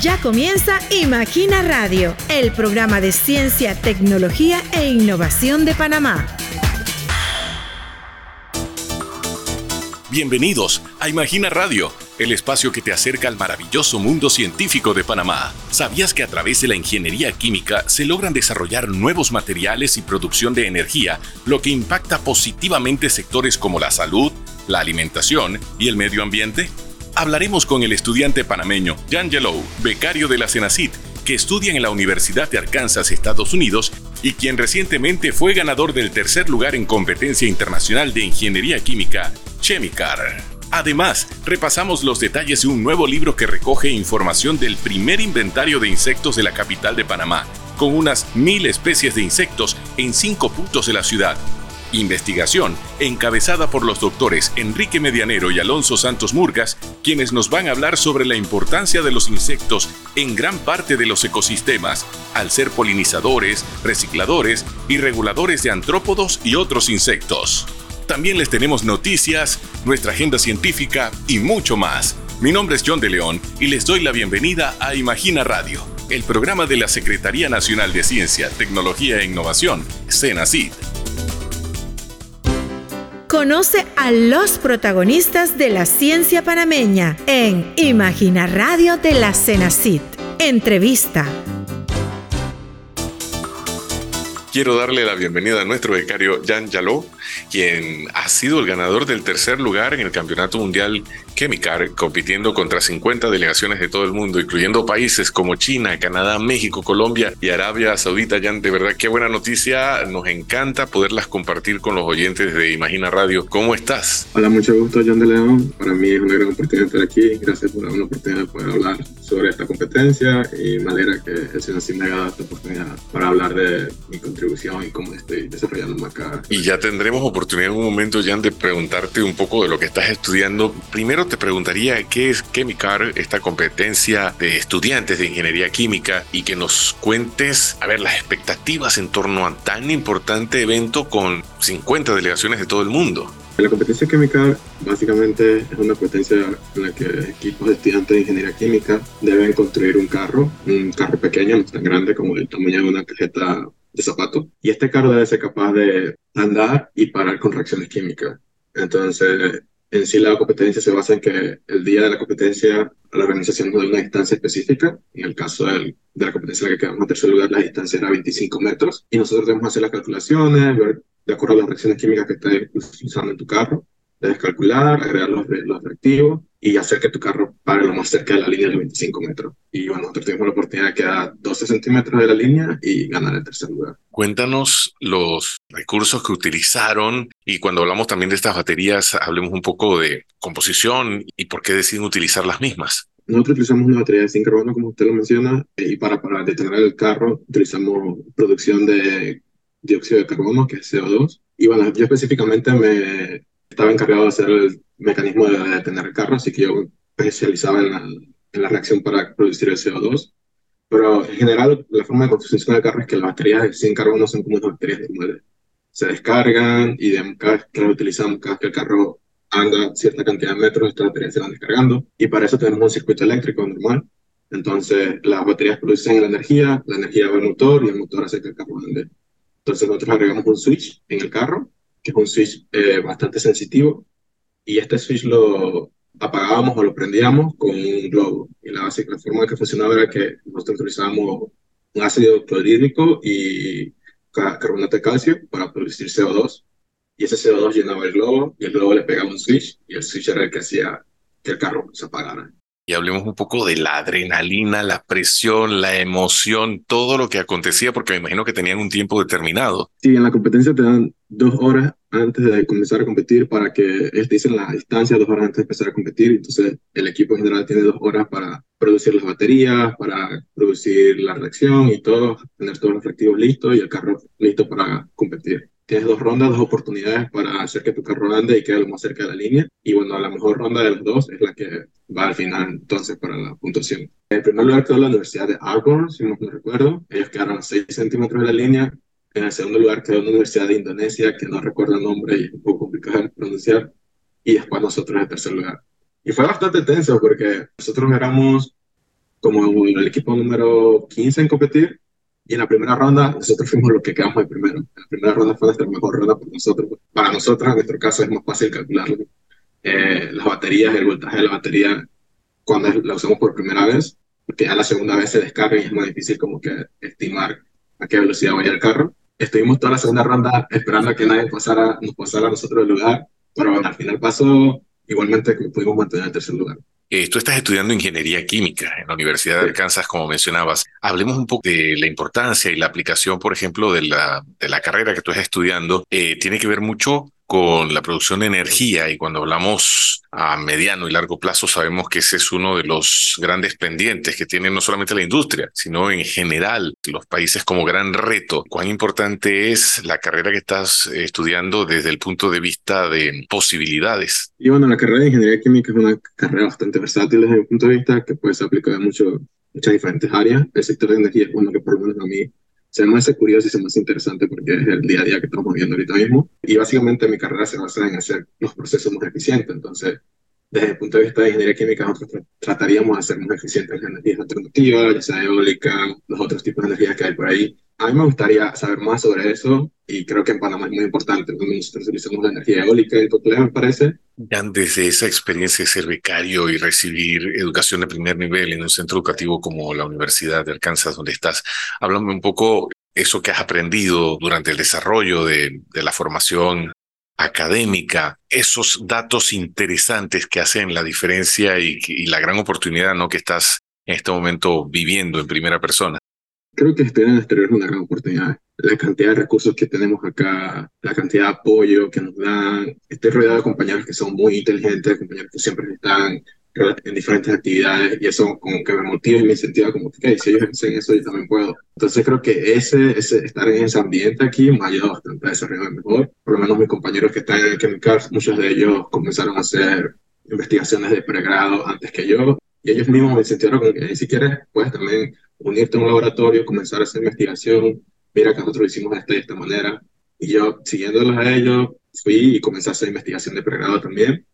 Ya comienza Imagina Radio, el programa de ciencia, tecnología e innovación de Panamá. Bienvenidos a Imagina Radio, el espacio que te acerca al maravilloso mundo científico de Panamá. ¿Sabías que a través de la ingeniería química se logran desarrollar nuevos materiales y producción de energía, lo que impacta positivamente sectores como la salud, la alimentación y el medio ambiente? Hablaremos con el estudiante panameño Jan Yellow, becario de la CENACIT, que estudia en la Universidad de Arkansas, Estados Unidos, y quien recientemente fue ganador del tercer lugar en competencia internacional de ingeniería química, Chemicar. Además, repasamos los detalles de un nuevo libro que recoge información del primer inventario de insectos de la capital de Panamá, con unas mil especies de insectos en cinco puntos de la ciudad, Investigación, encabezada por los doctores Enrique Medianero y Alonso Santos Murgas, quienes nos van a hablar sobre la importancia de los insectos en gran parte de los ecosistemas, al ser polinizadores, recicladores y reguladores de antrópodos y otros insectos. También les tenemos noticias, nuestra agenda científica y mucho más. Mi nombre es John de León y les doy la bienvenida a Imagina Radio, el programa de la Secretaría Nacional de Ciencia, Tecnología e Innovación, CENACID. Conoce a los protagonistas de la ciencia panameña en Imagina Radio de la Cenacit. Entrevista. Quiero darle la bienvenida a nuestro becario Jan Yaló, quien ha sido el ganador del tercer lugar en el Campeonato Mundial Chemicar, compitiendo contra 50 delegaciones de todo el mundo, incluyendo países como China, Canadá, México, Colombia y Arabia Saudita. Jan, de verdad, qué buena noticia. Nos encanta poderlas compartir con los oyentes de Imagina Radio. ¿Cómo estás? Hola, mucho gusto, Jan de León. Para mí es una gran oportunidad estar aquí. Gracias por la oportunidad de poder hablar sobre esta competencia y me alegra que el Señor me haya dado esta oportunidad para hablar de mi contribución y cómo estoy desarrollando acá. Y ya tendremos oportunidad en un momento, Jan, de preguntarte un poco de lo que estás estudiando. Primero te preguntaría qué es Chemicar, esta competencia de estudiantes de ingeniería química, y que nos cuentes, a ver, las expectativas en torno a tan importante evento con 50 delegaciones de todo el mundo. La competencia química básicamente es una competencia en la que equipos de estudiantes de ingeniería química deben construir un carro, un carro pequeño, no tan grande como el tamaño de una cajeta de zapato. Y este carro debe ser capaz de andar y parar con reacciones químicas. Entonces, en sí la competencia se basa en que el día de la competencia la organización nos da una distancia específica. En el caso de la competencia en la que quedamos en tercer lugar, la distancia era 25 metros. Y nosotros debemos hacer las calculaciones, ver de acuerdo a las reacciones químicas que estés usando en tu carro. Debes calcular, agregar los, los reactivos y hacer que tu carro pare lo más cerca de la línea de 25 metros. Y bueno, nosotros tuvimos la oportunidad de quedar 12 centímetros de la línea y ganar el tercer lugar. Cuéntanos los recursos que utilizaron y cuando hablamos también de estas baterías, hablemos un poco de composición y por qué deciden utilizar las mismas. Nosotros utilizamos una batería de zinc carbono, como usted lo menciona, y para, para detener el carro utilizamos producción de dióxido de carbono, que es CO2. Y bueno, yo específicamente me estaba encargado de hacer el mecanismo de detener el carro, así que yo especializaba en la, en la reacción para producir el CO2. Pero en general, la forma de construcción del carro es que las baterías sin carbono son como unas baterías normales. Se descargan y de, cada vez que las utilizamos, cada vez que el carro anda cierta cantidad de metros, estas baterías se van descargando. Y para eso tenemos un circuito eléctrico normal. Entonces, las baterías producen la energía, la energía va al motor y el motor hace que el carro ande. Entonces, nosotros agregamos un switch en el carro, que es un switch eh, bastante sensitivo, y este switch lo apagábamos o lo prendíamos con un globo. Y la, la forma que funcionaba era que nosotros utilizábamos un ácido clorhídrico y carbonato de calcio para producir CO2. Y ese CO2 llenaba el globo y el globo le pegaba un switch y el switch era el que hacía que el carro se apagara y hablemos un poco de la adrenalina, la presión, la emoción, todo lo que acontecía, porque me imagino que tenían un tiempo determinado. Sí, en la competencia te dan dos horas antes de comenzar a competir para que te dicen la distancia, dos horas antes de empezar a competir. Entonces, el equipo en general tiene dos horas para producir las baterías, para producir la reacción y todo, tener todos los reactivos listos y el carro listo para competir tienes dos rondas, dos oportunidades para hacer que tu carro ande y quede lo más cerca de la línea. Y bueno, la mejor ronda de las dos es la que va al final entonces para la puntuación. En primer lugar quedó la Universidad de Auburn, si no me recuerdo. Ellos quedaron a 6 centímetros de la línea. En el segundo lugar quedó la Universidad de Indonesia, que no recuerdo el nombre y es un poco complicado de pronunciar. Y después nosotros en tercer lugar. Y fue bastante tenso porque nosotros éramos como el equipo número 15 en competir. Y en la primera ronda, nosotros fuimos los que quedamos de primero. La primera ronda fue nuestra mejor ronda para nosotros. Para nosotros, en nuestro caso, es más fácil calcularlo. Eh, las baterías, el voltaje de la batería, cuando la usamos por primera vez, porque ya la segunda vez se descarga y es más difícil como que estimar a qué velocidad vaya el carro. Estuvimos toda la segunda ronda esperando a que nadie pasara, nos pasara a nosotros el lugar, pero bueno, al final pasó igualmente pudimos mantener el tercer lugar. Eh, tú estás estudiando ingeniería química en la Universidad de Arkansas, como mencionabas. Hablemos un poco de la importancia y la aplicación, por ejemplo, de la, de la carrera que tú estás estudiando. Eh, tiene que ver mucho con la producción de energía y cuando hablamos a mediano y largo plazo sabemos que ese es uno de los grandes pendientes que tiene no solamente la industria, sino en general los países como gran reto. ¿Cuán importante es la carrera que estás estudiando desde el punto de vista de posibilidades? Y bueno, la carrera de ingeniería química es una carrera bastante versátil desde mi punto de vista que puede ser aplicada en muchas diferentes áreas. El sector de energía es uno que por lo menos a mí se me hace curioso y se me hace interesante porque es el día a día que estamos viendo ahorita mismo. Y básicamente mi carrera se basa en hacer los procesos más eficientes. Entonces, desde el punto de vista de ingeniería química, nosotros trataríamos de hacer más eficientes las energías alternativas, ya sea eólica, los otros tipos de energías que hay por ahí. A mí me gustaría saber más sobre eso y creo que en Panamá es muy importante. Nosotros utilizamos la energía eólica y nuclear, me parece, ya desde esa experiencia de ser becario y recibir educación de primer nivel en un centro educativo como la Universidad de Arkansas, donde estás, háblame un poco eso que has aprendido durante el desarrollo de, de la formación académica, esos datos interesantes que hacen la diferencia y, y la gran oportunidad ¿no? que estás en este momento viviendo en primera persona. Creo que estudiar en el exterior es una gran oportunidad la cantidad de recursos que tenemos acá, la cantidad de apoyo que nos dan. Estoy rodeado de compañeros que son muy inteligentes, compañeros que siempre están en diferentes actividades y eso como que me motiva y me incentiva como que si ellos hacen eso yo también puedo. Entonces creo que ese, ese estar en ese ambiente aquí me ha ayudado bastante a desarrollarme mejor. Por lo menos mis compañeros que están en el Chemical, muchos de ellos comenzaron a hacer investigaciones de pregrado antes que yo y ellos mismos me incentivaron con que si quieres puedes también unirte a un laboratorio, comenzar a hacer investigación mira que nosotros hicimos de esta, de esta manera. Y yo, siguiéndolos a ellos, fui y comencé a hacer investigación de pregrado también.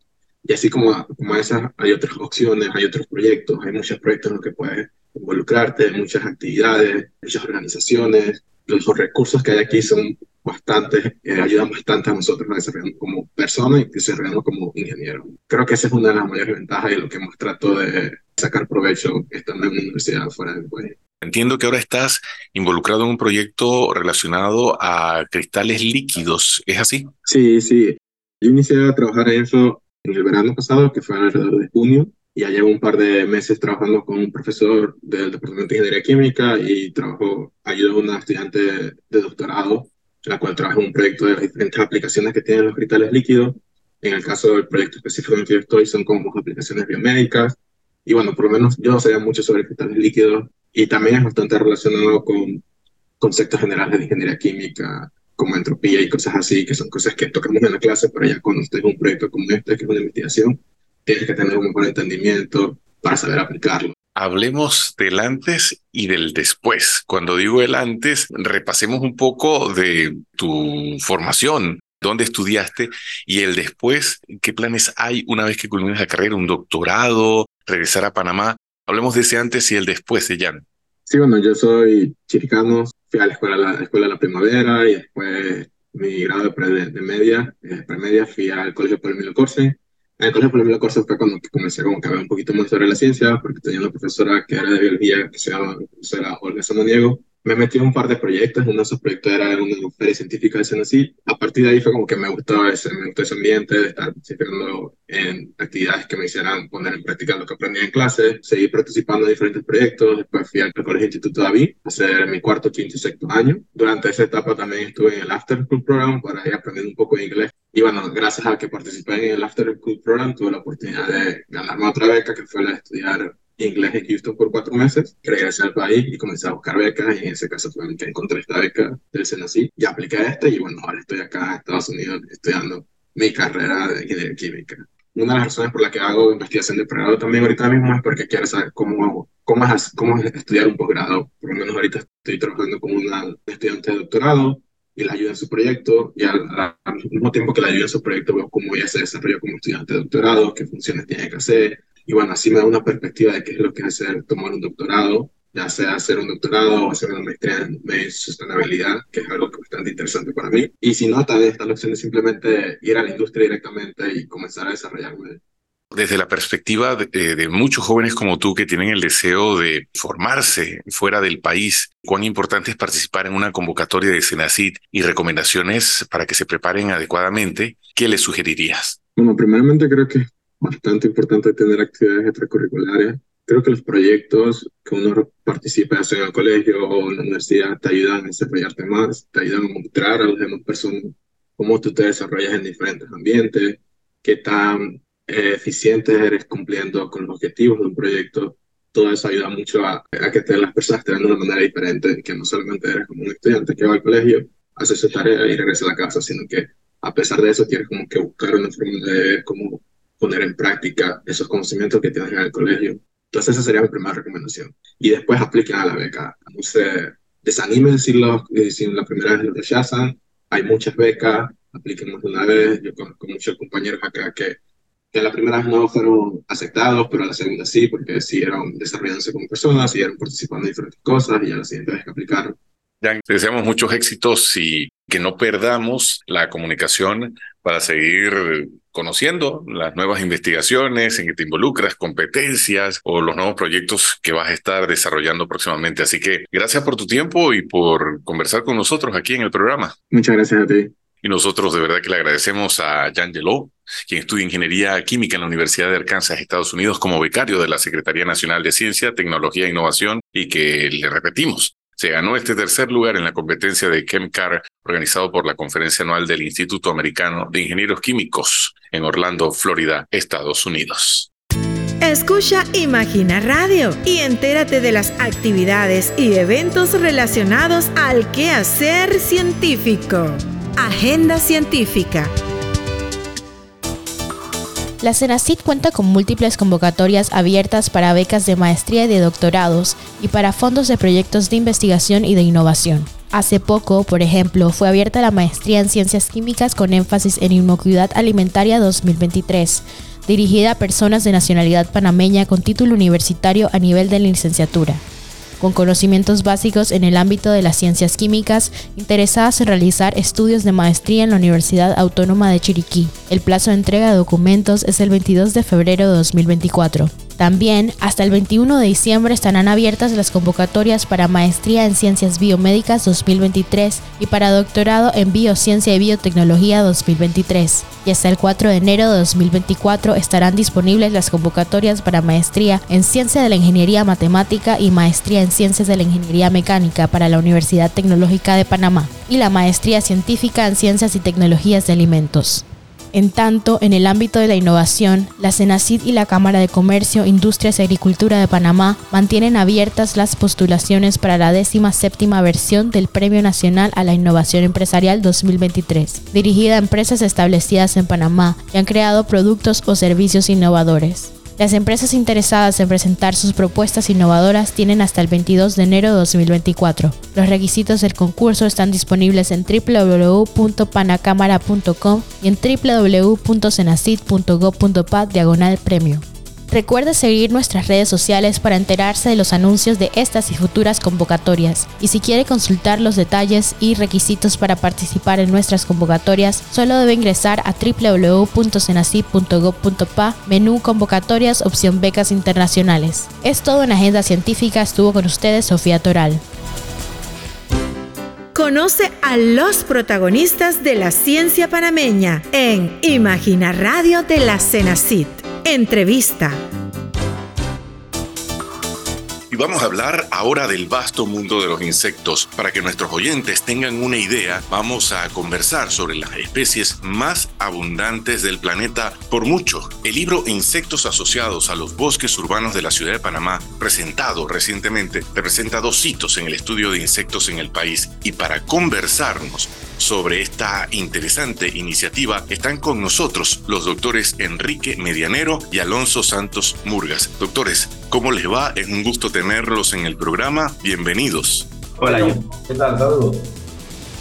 Y así como, como esas, hay otras opciones, hay otros proyectos, hay muchos proyectos en los que puedes involucrarte, muchas actividades, muchas organizaciones. Los recursos que hay aquí son bastantes, eh, ayudan bastante a nosotros a desarrollarnos como personas y desarrollarnos como ingenieros. Creo que esa es una de las mayores ventajas y lo que hemos tratado de sacar provecho estando en una universidad fuera del país. Entiendo que ahora estás involucrado en un proyecto relacionado a cristales líquidos, ¿es así? Sí, sí. Yo inicié a trabajar en eso en el verano pasado, que fue alrededor de junio, ya llevo un par de meses trabajando con un profesor del Departamento de Ingeniería Química y trabajo, ayudo a una estudiante de doctorado, la cual trabaja en un proyecto de las diferentes aplicaciones que tienen los cristales líquidos. En el caso del proyecto específico en el que yo estoy, son como aplicaciones biomédicas. Y bueno, por lo menos yo no sabía mucho sobre cristales líquidos y también es bastante relacionado con conceptos generales de ingeniería química, como entropía y cosas así, que son cosas que tocamos en la clase, pero ya cuando estés en un proyecto como este, que es una investigación, tienes que tener un buen entendimiento para saber aplicarlo. Hablemos del antes y del después. Cuando digo el antes, repasemos un poco de tu formación, dónde estudiaste y el después, qué planes hay una vez que culmines la carrera, un doctorado, regresar a Panamá. Hablemos de ese antes y el después de Jan. Sí, bueno, yo soy chiricano, fui a la escuela, la escuela de la primavera y después mi grado de, de, media, de premedia, fui al colegio Palomino Corse. En el colegio Palomino Corse fue cuando comencé como a ver un poquito más sobre la ciencia, porque tenía una profesora que era de biología que se llama Olga Samaniego, me metí en un par de proyectos. Uno de esos proyectos era una feria científica de Senasí. A partir de ahí fue como que me gustaba ese, me gustó ese ambiente de estar participando en actividades que me hicieran poner en práctica lo que aprendí en clase. Seguí participando en diferentes proyectos. Después fui al Colegio Instituto David a hacer mi cuarto, quinto y sexto año. Durante esa etapa también estuve en el After School Program para ir aprendiendo un poco de inglés. Y bueno, gracias a que participé en el After School Program, tuve la oportunidad de ganarme otra beca que fue la de estudiar inglés en Houston por cuatro meses, regresé al país y comencé a buscar becas y en ese caso fue que encontré esta beca del SENACI y apliqué a este y bueno, ahora estoy acá en Estados Unidos estudiando mi carrera de ingeniería química. Una de las razones por las que hago investigación de pregrado también ahorita mismo es porque quiero saber cómo, cómo, es, cómo es estudiar un posgrado. Por lo menos ahorita estoy trabajando con una estudiante de doctorado y la ayuda en su proyecto y al, al mismo tiempo que la ayuda en su proyecto veo cómo ella se desarrolla como estudiante de doctorado, qué funciones tiene que hacer, y bueno, así me da una perspectiva de qué es lo que es hacer, tomar un doctorado, ya sea hacer un doctorado o hacer una maestría en medio sostenibilidad, que es algo bastante interesante para mí. Y si no, también está la opción de simplemente ir a la industria directamente y comenzar a desarrollarme desde la perspectiva eh, de, muchos jóvenes como tú que tienen el deseo de formarse fuera del país, cuán importante es participar en una convocatoria de Senacid y recomendaciones para que se preparen adecuadamente, ¿qué les sugerirías? Bueno, primeramente creo que es bastante importante tener actividades extracurriculares. Creo que los proyectos que uno participa, ya sea en el colegio o en la universidad, te ayudan a desarrollarte más, te ayudan a mostrar a las demás personas cómo tú te desarrollas en diferentes ambientes, qué tan eh, eficiente eres cumpliendo con los objetivos de un proyecto, todo eso ayuda mucho a, a que te, las personas te vean de una manera diferente, que no solamente eres como un estudiante que va al colegio, hace su tarea y regresa a la casa, sino que a pesar de eso tienes como que buscar una forma de cómo poner en práctica esos conocimientos que tienes en el colegio. Entonces esa sería mi primera recomendación. Y después apliquen a la beca. No se desanimen si, los, si la primera vez lo rechazan. Hay muchas becas, apliquen más de una vez. Yo conozco muchos compañeros acá que que la primera vez no fueron aceptados, pero la segunda sí, porque siguieron desarrollándose como personas, siguieron participando en diferentes cosas y a la siguiente vez que aplicaron. Ya, deseamos muchos éxitos y que no perdamos la comunicación para seguir conociendo las nuevas investigaciones en que te involucras, competencias o los nuevos proyectos que vas a estar desarrollando próximamente. Así que gracias por tu tiempo y por conversar con nosotros aquí en el programa. Muchas gracias a ti. Y nosotros de verdad que le agradecemos a Jan Geló, quien estudia Ingeniería Química en la Universidad de Arkansas, Estados Unidos, como becario de la Secretaría Nacional de Ciencia, Tecnología e Innovación, y que le repetimos, se ganó este tercer lugar en la competencia de ChemCar organizado por la Conferencia Anual del Instituto Americano de Ingenieros Químicos en Orlando, Florida, Estados Unidos. Escucha Imagina Radio y entérate de las actividades y eventos relacionados al quehacer científico. Agenda Científica. La CENACIT cuenta con múltiples convocatorias abiertas para becas de maestría y de doctorados y para fondos de proyectos de investigación y de innovación. Hace poco, por ejemplo, fue abierta la maestría en ciencias químicas con énfasis en inocuidad alimentaria 2023, dirigida a personas de nacionalidad panameña con título universitario a nivel de licenciatura con conocimientos básicos en el ámbito de las ciencias químicas, interesadas en realizar estudios de maestría en la Universidad Autónoma de Chiriquí. El plazo de entrega de documentos es el 22 de febrero de 2024. También, hasta el 21 de diciembre estarán abiertas las convocatorias para Maestría en Ciencias Biomédicas 2023 y para Doctorado en Biociencia y Biotecnología 2023. Y hasta el 4 de enero de 2024 estarán disponibles las convocatorias para Maestría en Ciencia de la Ingeniería Matemática y Maestría en Ciencias de la Ingeniería Mecánica para la Universidad Tecnológica de Panamá y la Maestría Científica en Ciencias y Tecnologías de Alimentos. En tanto, en el ámbito de la innovación, la CENACID y la Cámara de Comercio, Industrias y Agricultura de Panamá mantienen abiertas las postulaciones para la décima séptima versión del Premio Nacional a la Innovación Empresarial 2023, dirigida a empresas establecidas en Panamá que han creado productos o servicios innovadores. Las empresas interesadas en presentar sus propuestas innovadoras tienen hasta el 22 de enero de 2024. Los requisitos del concurso están disponibles en www.panacámara.com y en www.senacid.gov.pa diagonal premio. Recuerda seguir nuestras redes sociales para enterarse de los anuncios de estas y futuras convocatorias. Y si quiere consultar los detalles y requisitos para participar en nuestras convocatorias, solo debe ingresar a www.cenacip.gov.pa, menú convocatorias, opción becas internacionales. Es todo en Agenda Científica. Estuvo con ustedes Sofía Toral. Conoce a los protagonistas de la ciencia panameña en Imagina Radio de la Cenacit. Entrevista. Y vamos a hablar ahora del vasto mundo de los insectos. Para que nuestros oyentes tengan una idea, vamos a conversar sobre las especies más abundantes del planeta por mucho. El libro Insectos asociados a los bosques urbanos de la ciudad de Panamá, presentado recientemente, representa dos hitos en el estudio de insectos en el país. Y para conversarnos sobre esta interesante iniciativa están con nosotros los doctores Enrique Medianero y Alonso Santos Murgas. Doctores, ¿cómo les va? Es un gusto tenerlos en el programa. Bienvenidos. Hola, ¿qué tal? Saludos.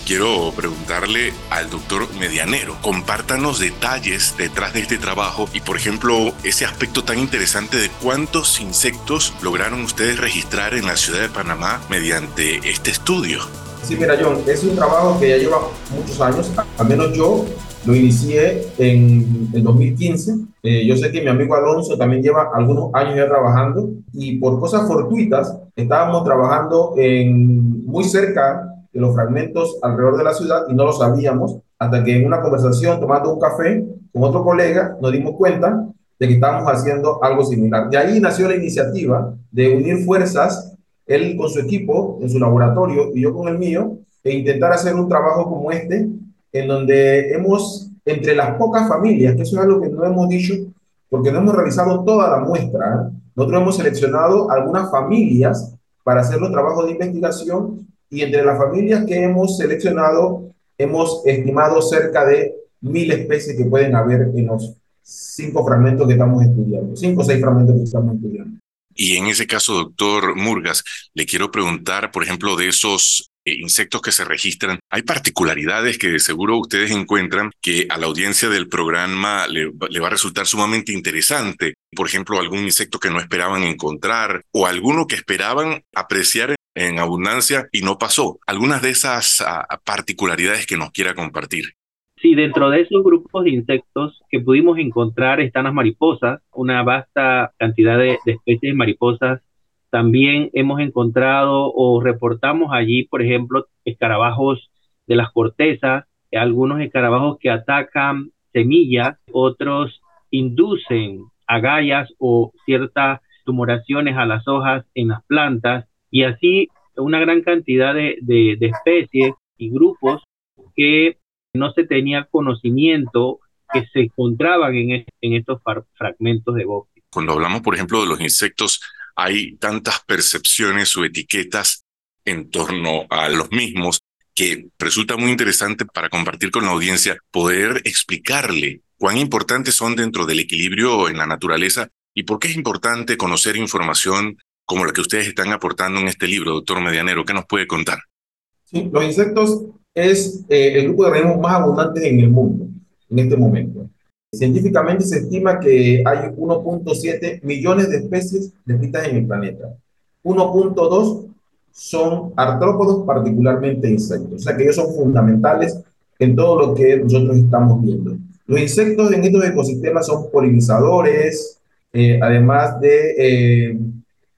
quiero preguntarle al doctor Medianero. Compártanos detalles detrás de este trabajo y, por ejemplo, ese aspecto tan interesante de cuántos insectos lograron ustedes registrar en la ciudad de Panamá mediante este estudio. Sí, mira, John, es un trabajo que ya lleva muchos años, al menos yo lo inicié en el 2015. Eh, yo sé que mi amigo Alonso también lleva algunos años ya trabajando y por cosas fortuitas estábamos trabajando muy cerca de los fragmentos alrededor de la ciudad y no lo sabíamos hasta que en una conversación tomando un café con otro colega nos dimos cuenta de que estábamos haciendo algo similar. De ahí nació la iniciativa de unir fuerzas, él con su equipo en su laboratorio y yo con el mío, e intentar hacer un trabajo como este en donde hemos, entre las pocas familias, que eso es algo que no hemos dicho, porque no hemos realizado toda la muestra, nosotros hemos seleccionado algunas familias para hacer los trabajos de investigación y entre las familias que hemos seleccionado hemos estimado cerca de mil especies que pueden haber en los cinco fragmentos que estamos estudiando, cinco o seis fragmentos que estamos estudiando. Y en ese caso, doctor Murgas, le quiero preguntar, por ejemplo, de esos eh, insectos que se registran, hay particularidades que seguro ustedes encuentran que a la audiencia del programa le, va a resultar sumamente interesante. Por ejemplo, algún insecto que no esperaban encontrar o alguno que esperaban apreciar en abundancia y no pasó. Algunas de esas ah, particularidades que nos quiera compartir. Sí, dentro de esos grupos de insectos que pudimos encontrar están las mariposas, una vasta cantidad de, de especies de mariposas también hemos encontrado o reportamos allí, por ejemplo, escarabajos de las cortezas, algunos escarabajos que atacan semillas, otros inducen agallas o ciertas tumoraciones a las hojas en las plantas y así una gran cantidad de, especies y grupos que no se tenía conocimiento que se encontraban en, en estos fragmentos de bosque. Cuando hablamos, por ejemplo, de los insectos hay tantas percepciones o etiquetas en torno a los mismos que resulta muy interesante para compartir con la audiencia, poder explicarle cuán importantes son dentro del equilibrio en la naturaleza y por qué es importante conocer información como la que ustedes están aportando en este libro, doctor Medianero. ¿Qué nos puede contar? Sí, los insectos es eh, el grupo de organismos más abundantes en el mundo en este momento. Científicamente se estima que hay 1.7 millones de especies descritas en el planeta. 1.2 son artrópodos, particularmente insectos. O sea que ellos son fundamentales en todo lo que nosotros estamos viendo. Los insectos en estos ecosistemas son polinizadores, eh, además de eh,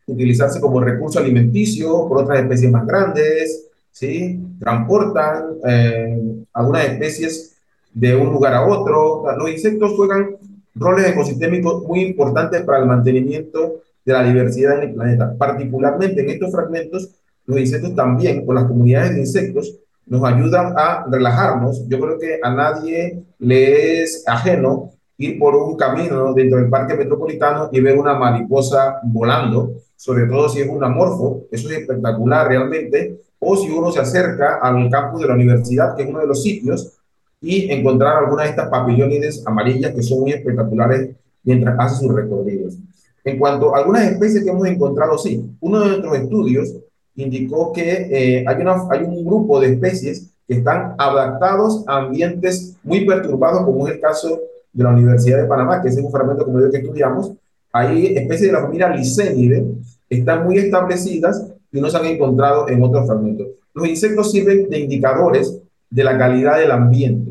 utilizarse como recurso alimenticio por otras especies más grandes, ¿sí? transportan eh, algunas especies de un lugar a otro. Los insectos juegan roles ecosistémicos muy importantes para el mantenimiento de la diversidad en el planeta. Particularmente en estos fragmentos, los insectos también, con las comunidades de insectos, nos ayudan a relajarnos. Yo creo que a nadie le es ajeno ir por un camino dentro del parque metropolitano y ver una mariposa volando, sobre todo si es un amorfo, eso es espectacular realmente, o si uno se acerca al campus de la universidad, que es uno de los sitios y encontrar algunas de estas papillones amarillas que son muy espectaculares mientras hace sus recorridos. En cuanto a algunas especies que hemos encontrado, sí, uno de nuestros estudios indicó que eh, hay, una, hay un grupo de especies que están adaptados a ambientes muy perturbados, como es el caso de la Universidad de Panamá, que es un fragmento como yo que estudiamos. Hay especies de la familia Licénide, están muy establecidas y no se han encontrado en otros fragmentos. Los insectos sirven de indicadores de la calidad del ambiente.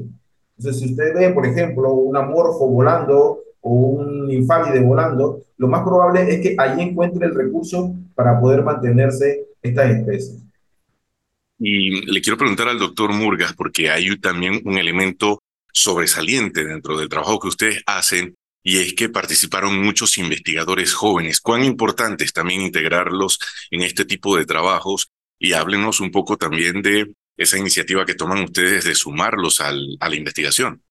Entonces, si usted ve, por ejemplo, un amorfo volando o un infálide volando, lo más probable es que allí encuentre el recurso para poder mantenerse estas especies. Y le quiero preguntar al doctor Murgas, porque hay también un elemento sobresaliente dentro del trabajo que ustedes hacen, y es que participaron muchos investigadores jóvenes. ¿Cuán importante es también integrarlos en este tipo de trabajos? Y háblenos un poco también de esa iniciativa que toman ustedes de sumarlos al, a la investigación.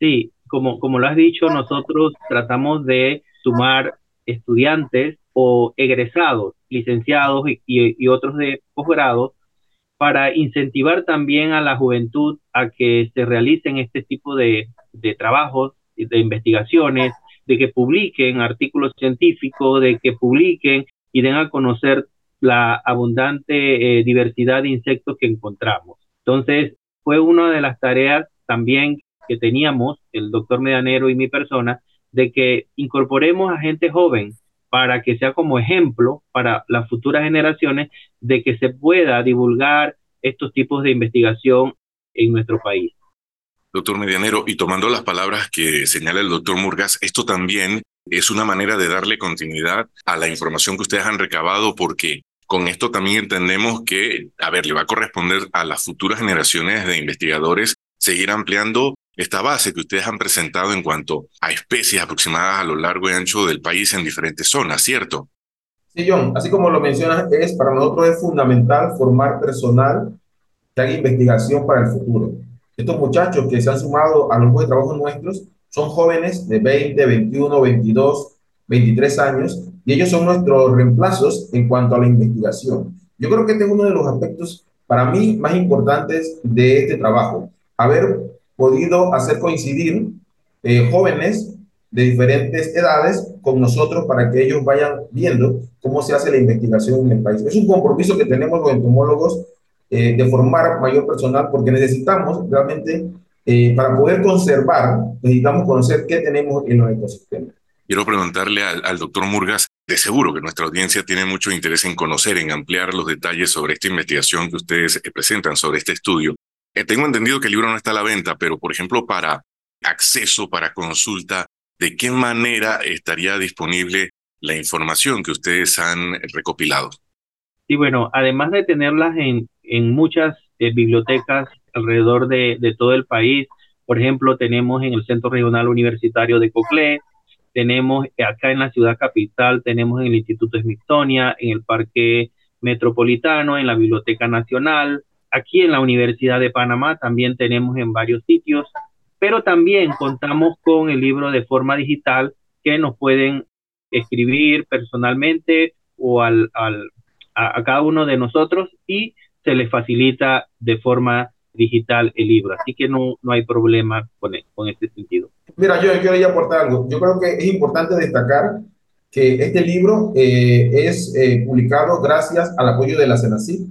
Sí, como, como lo has dicho, nosotros tratamos de sumar estudiantes o egresados, licenciados y, y, otros de posgrado para incentivar también a la juventud a que se realicen este tipo de, de trabajos, de investigaciones, de que publiquen artículos científicos, de que publiquen y den a conocer la abundante eh, diversidad de insectos que encontramos. Entonces, fue una de las tareas también que teníamos, el doctor Medianero y mi persona, de que incorporemos a gente joven para que sea como ejemplo para las futuras generaciones de que se pueda divulgar estos tipos de investigación en nuestro país. Doctor Medianero, y tomando las palabras que señala el doctor Murgas, esto también es una manera de darle continuidad a la información que ustedes han recabado porque con esto también entendemos que, a ver, le va a corresponder a las futuras generaciones de investigadores seguir ampliando esta base que ustedes han presentado en cuanto a especies aproximadas a lo largo y ancho del país en diferentes zonas, ¿cierto? Sí, John, así como lo mencionas, es para nosotros es fundamental formar personal que haga investigación para el futuro. Estos muchachos que se han sumado a los de trabajo nuestros son jóvenes de 20, 21, 22, 23 años y ellos son nuestros reemplazos en cuanto a la investigación. Yo creo que este es uno de los aspectos para mí más importantes de este trabajo, haber podido hacer coincidir eh, jóvenes de diferentes edades con nosotros para que ellos vayan viendo cómo se hace la investigación en el país. Es un compromiso que tenemos los entomólogos eh, de formar mayor personal porque necesitamos realmente, eh, para poder conservar, necesitamos conocer qué tenemos en los ecosistemas. Quiero preguntarle al, doctor Murgas, de seguro que nuestra audiencia tiene mucho interés en conocer, en ampliar los detalles sobre esta investigación que ustedes presentan, sobre este estudio. Eh, tengo entendido que el libro no está a la venta, pero por ejemplo, para acceso, para consulta, ¿de qué manera estaría disponible la información que ustedes han recopilado? Sí, bueno, además de tenerlas en, en muchas eh, bibliotecas alrededor de, de, todo el país, por ejemplo, tenemos en el Centro Regional Universitario de Coclé, tenemos acá en la ciudad capital, tenemos en el Instituto Smithsonian, en el Parque Metropolitano, en la Biblioteca Nacional, aquí en la Universidad de Panamá también tenemos en varios sitios, pero también contamos con el libro de forma digital que nos pueden escribir personalmente o al, al a, cada uno de nosotros y se les facilita de forma digital el libro. Así que no, no hay problema con, con este sentido. Mira, yo quiero aportar algo. Yo creo que es importante destacar que este libro eh, es eh, publicado gracias al apoyo de la CENACID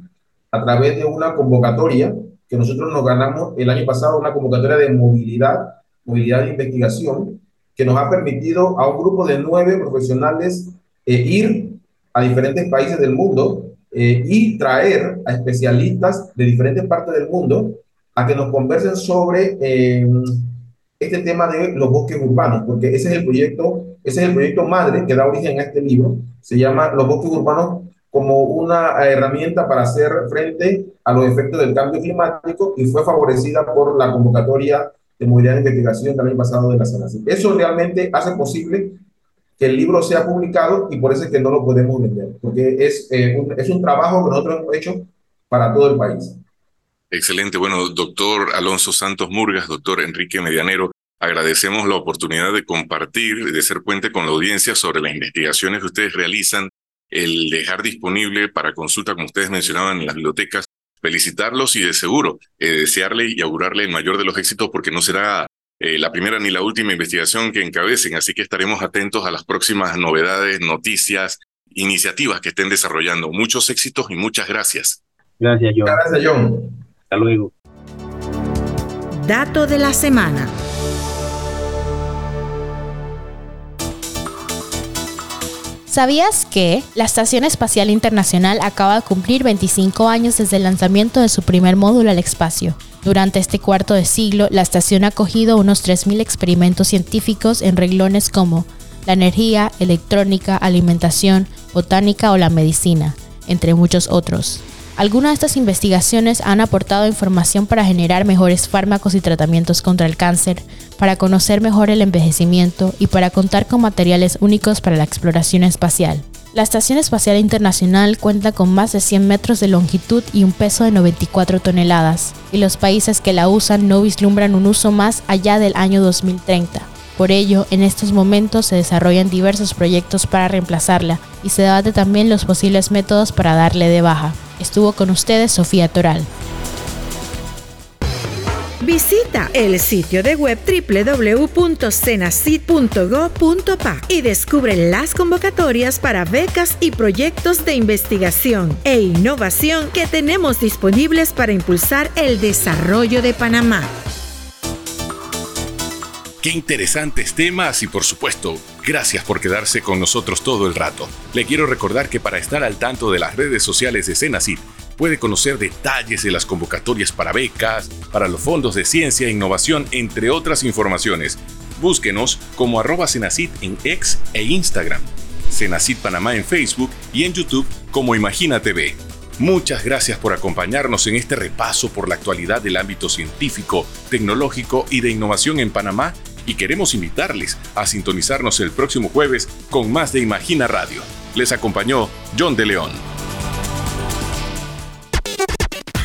a través de una convocatoria que nosotros nos ganamos el año pasado, una convocatoria de movilidad, movilidad de investigación, que nos ha permitido a un grupo de nueve profesionales eh, ir a diferentes países del mundo eh, y traer a especialistas de diferentes partes del mundo a que nos conversen sobre eh, este tema de los bosques urbanos, porque ese es el proyecto, ese es el proyecto madre que da origen a este libro, se llama Los bosques urbanos como una herramienta para hacer frente a los efectos del cambio climático y fue favorecida por la convocatoria de movilidad de investigación del año pasado de la SENACI. Eso realmente hace posible que el libro sea publicado y por eso es que no lo podemos vender, porque es, eh, un, es un trabajo que nosotros hemos hecho para todo el país. Excelente. Bueno, doctor Alonso Santos Murgas, doctor Enrique Medianero, agradecemos la oportunidad de compartir, de ser puente con la audiencia sobre las investigaciones que ustedes realizan, el dejar disponible para consulta, como ustedes mencionaban, en las bibliotecas. Felicitarlos y de seguro eh, desearle y augurarle el mayor de los éxitos porque no será eh, la primera ni la última investigación que encabecen, así que estaremos atentos a las próximas novedades, noticias, iniciativas que estén desarrollando. Muchos éxitos y muchas gracias. Gracias, John. Gracias, John. Hasta luego. Dato de la semana. ¿Sabías que la Estación Espacial Internacional acaba de cumplir 25 años desde el lanzamiento de su primer módulo al espacio? Durante este cuarto de siglo, la estación ha acogido unos 3.000 experimentos científicos en reglones como la energía, electrónica, alimentación, botánica o la medicina, entre muchos otros. Algunas de estas investigaciones han aportado información para generar mejores fármacos y tratamientos contra el cáncer, para conocer mejor el envejecimiento y para contar con materiales únicos para la exploración espacial. La Estación Espacial Internacional cuenta con más de 100 metros de longitud y un peso de 94 toneladas, y los países que la usan no vislumbran un uso más allá del año 2030. Por ello, en estos momentos se desarrollan diversos proyectos para reemplazarla y se debate también los posibles métodos para darle de baja. Estuvo con ustedes Sofía Toral. Visita el sitio de web www.cenacid.gov.pa y descubre las convocatorias para becas y proyectos de investigación e innovación que tenemos disponibles para impulsar el desarrollo de Panamá. Qué interesantes temas y por supuesto, gracias por quedarse con nosotros todo el rato. Le quiero recordar que para estar al tanto de las redes sociales de Cenacid, puede conocer detalles de las convocatorias para becas, para los fondos de ciencia e innovación, entre otras informaciones. Búsquenos como arroba Cenacid en X e Instagram, Cenacid Panamá en Facebook y en YouTube como Imagina TV. Muchas gracias por acompañarnos en este repaso por la actualidad del ámbito científico, tecnológico y de innovación en Panamá y queremos invitarles a sintonizarnos el próximo jueves con más de Imagina Radio. Les acompañó John de León.